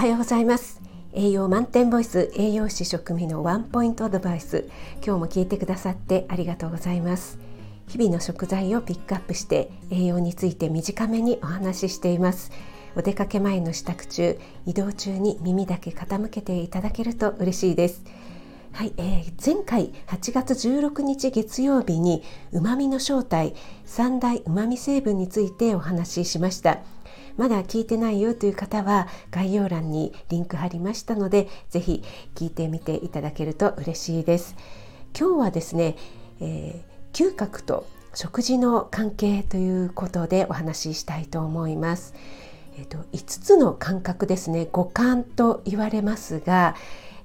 はようございます。栄養満点ボイス栄養士食味のワンポイントアドバイス。今日も聞いてくださってありがとうございます。日々の食材をピックアップして栄養について短めにお話ししています。お出かけ前の支度中移動中に耳だけ傾けていただけると嬉しいです。はい、えー、前回8月16日月曜日にうまみの正体三大うまみ成分についてお話ししました。まだ聞いてないよという方は概要欄にリンク貼りましたのでぜひ聞いてみていただけると嬉しいです。今日はですね、えー、嗅覚と食事の関係ということでお話ししたいと思います。えーと、5つの感覚ですね。五感と言われますが、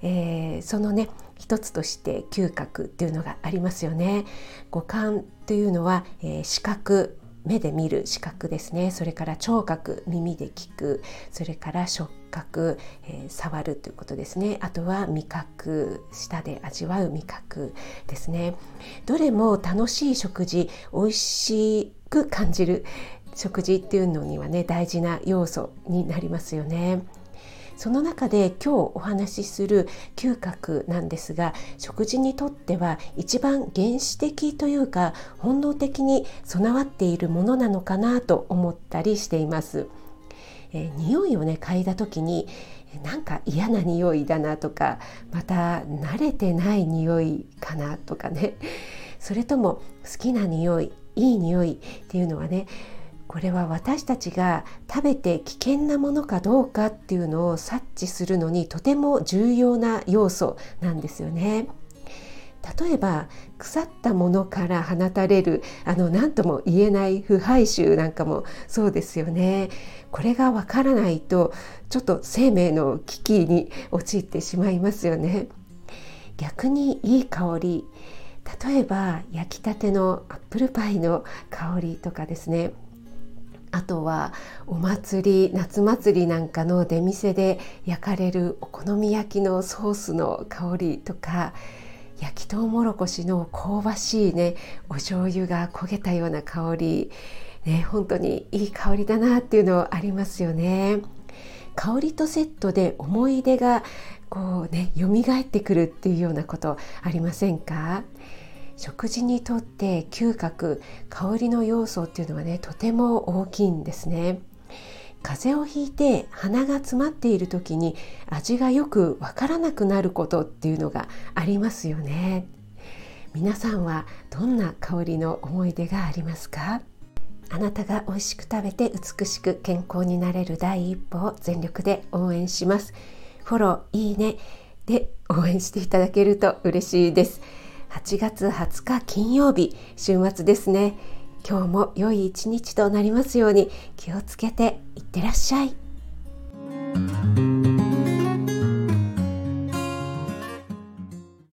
えー、そのね一つとして嗅覚っていうのがありますよね。五感というのは、えー、視覚。目で見る視覚ですね。それから聴覚耳で聞く。それから触覚、えー、触るということですね。あとは味覚舌で味わう味覚ですね。どれも楽しい食事美味しく感じる食事っていうのにはね大事な要素になりますよね。その中で今日お話しする嗅覚なんですが食事にとっては一番原始的というか本能的に備わっているものなのかなと思ったりしています。えー、匂いをね嗅いだ時になんか嫌な匂いだなとかまた慣れてない匂いかなとかねそれとも好きな匂いいい匂いっていうのはねこれは私たちが食べて危険なものかどうかっていうのを察知するのにとても重要な要素なんですよね。例えば腐ったものから放たれるあの何とも言えない腐敗臭なんかもそうですよね。これがわからないとちょっと生命の危機に陥ってしまいますよね。逆にいい香り例えば焼きたてのアップルパイの香りとかですねあとはお祭り夏祭りなんかの出店で焼かれるお好み焼きのソースの香りとか焼きとうもろこしの香ばしいねお醤油が焦げたような香り、ね、本当にいい香りだなっていうのありますよね。香りとセットで思い出がこうね蘇ってくるっていうようなことありませんか？食事にとって嗅覚香りの要素っていうのはねとても大きいんですね。風邪をひいて鼻が詰まっている時に味がよくわからなくなることっていうのがありますよね。皆さんはどんな香りの思い出がありますか？あなたが美味しく食べて美しく健康になれる第一歩を全力で応援します。フォローいいねで応援していただけると嬉しいです。8月20日金曜日週末ですね。今日も良い一日となりますように気をつけていってらっしゃい。